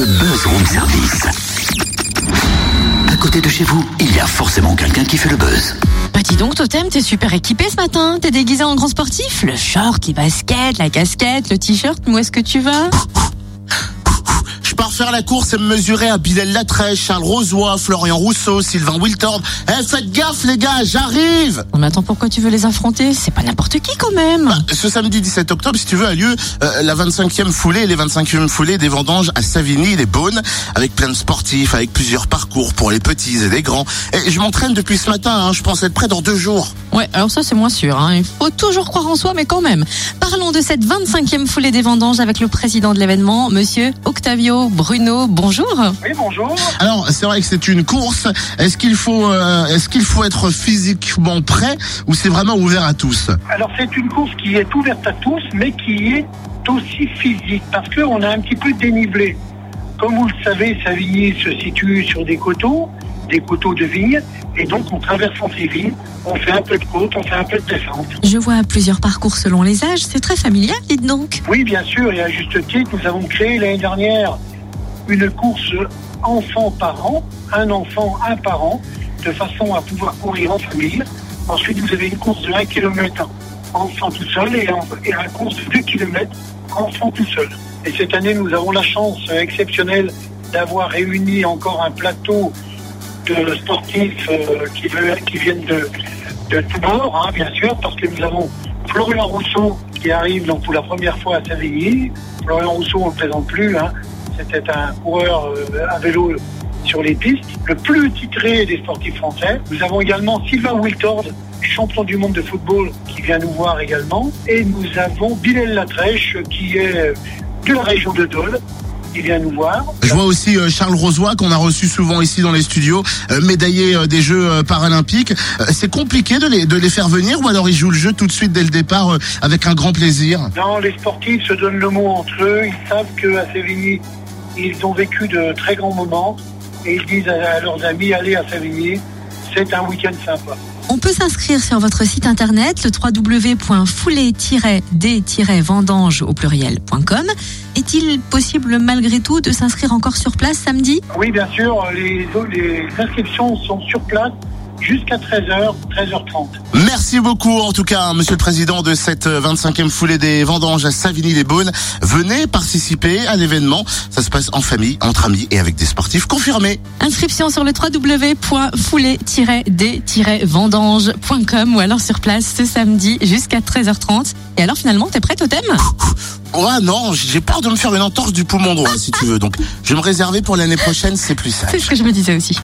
le Buzz Room Service. À côté de chez vous, il y a forcément quelqu'un qui fait le buzz. Bah dis donc Totem, t'es super équipé ce matin. T'es déguisé en grand sportif Le short, les baskets, la casquette, le t-shirt, où est-ce que tu vas? Faire la course et me mesurer à Bilal Latrèche, Charles Rosoy, Florian Rousseau, Sylvain Wiltord. Eh, faites gaffe les gars, j'arrive mais attends, pourquoi tu veux les affronter? C'est pas n'importe qui quand même Bah, Ce samedi 17 octobre, si tu veux, a lieu euh, la 25e foulée, les 25e foulées des vendanges à Savigny, les Beaunes, avec plein de sportifs, avec plusieurs parcours pour les petits et les grands. Et je m'entraîne depuis ce matin, hein, je pense être prêt dans deux jours. Ouais, alors ça c'est moins sûr. Hein. Il faut toujours croire en soi, mais quand même. Parlons de cette 25e foulée des vendanges avec le président de l'événement, monsieur Octavio Bruno. Bonjour. Oui, bonjour. Alors, c'est vrai que c'est une course. Est-ce qu'il faut, euh, est-ce qu'il faut être physiquement prêt ou c'est vraiment ouvert à tous? Alors, c'est une course qui est ouverte à tous, mais qui est aussi physique, parce qu'on a un petit peu dénivelé. Comme vous le savez, Savigny se situe sur des coteaux, des coteaux de vignes, et donc on traverse ces vignes, on fait un peu de côte, on fait un peu de descente. Je vois plusieurs parcours selon les âges. C'est très familial, dites donc. Oui, bien sûr, et à juste titre, nous avons créé l'année dernière une course enfant-parent, un enfant, un parent, de façon à pouvoir courir en famille. Ensuite, vous avez une course de 1 km enfant tout seul et, un- et une course de 2 km enfant tout seul. Et cette année, nous avons la chance exceptionnelle d'avoir réuni encore un plateau de sportifs euh, qui, viennent de, tous bords, hein, bien sûr, parce que nous avons Florian Rousseau qui arrive donc pour la première fois à Savigny. Florian Rousseau, on ne le présente plus, hein. C'était un coureur euh, à vélo sur les pistes, le plus titré des sportifs français. Nous avons également Sylvain Wiltord, champion du monde de football, qui vient nous voir également. Et nous avons Bilal Latrèche, qui est de la région de Dole, qui vient nous voir. Je vois aussi euh, Charles Rosoy qu'on a reçu souvent ici dans les studios, euh, médaillé euh, des Jeux euh, paralympiques. Euh, c'est compliqué de les, de les faire venir ou alors ils jouent le jeu tout de suite dès le départ euh, avec un grand plaisir? Non, les sportifs se donnent le mot entre eux. Ils savent qu'à Sévigny, ils ont vécu de très grands moments. Et ils disent à, leurs amis, allez à Sévigny, c'est un week-end sympa. On peut s'inscrire sur votre site internet, le www.foulée-d-vendange au pluriel.com. Est-il possible malgré tout de s'inscrire encore sur place samedi? Oui, bien sûr, les, les inscriptions sont sur place jusqu'à 13h, 13h30. Merci beaucoup en tout cas, Monsieur le Président de cette euh, 25e foulée des vendanges à Savigny-les-Beaunes. Venez participer à l'événement. Ça se passe en famille, entre amis et avec des sportifs confirmés. Inscription sur le www.foulée-d-vendange.com ou alors sur place ce samedi jusqu'à 13h30. Et alors finalement, t'es prêt, Totem Ouais, non, j'ai peur de me faire une entorse du poumon droit, si tu veux. Donc, je vais me réserver pour l'année prochaine, c'est plus sage. C'est ce que je me disais aussi.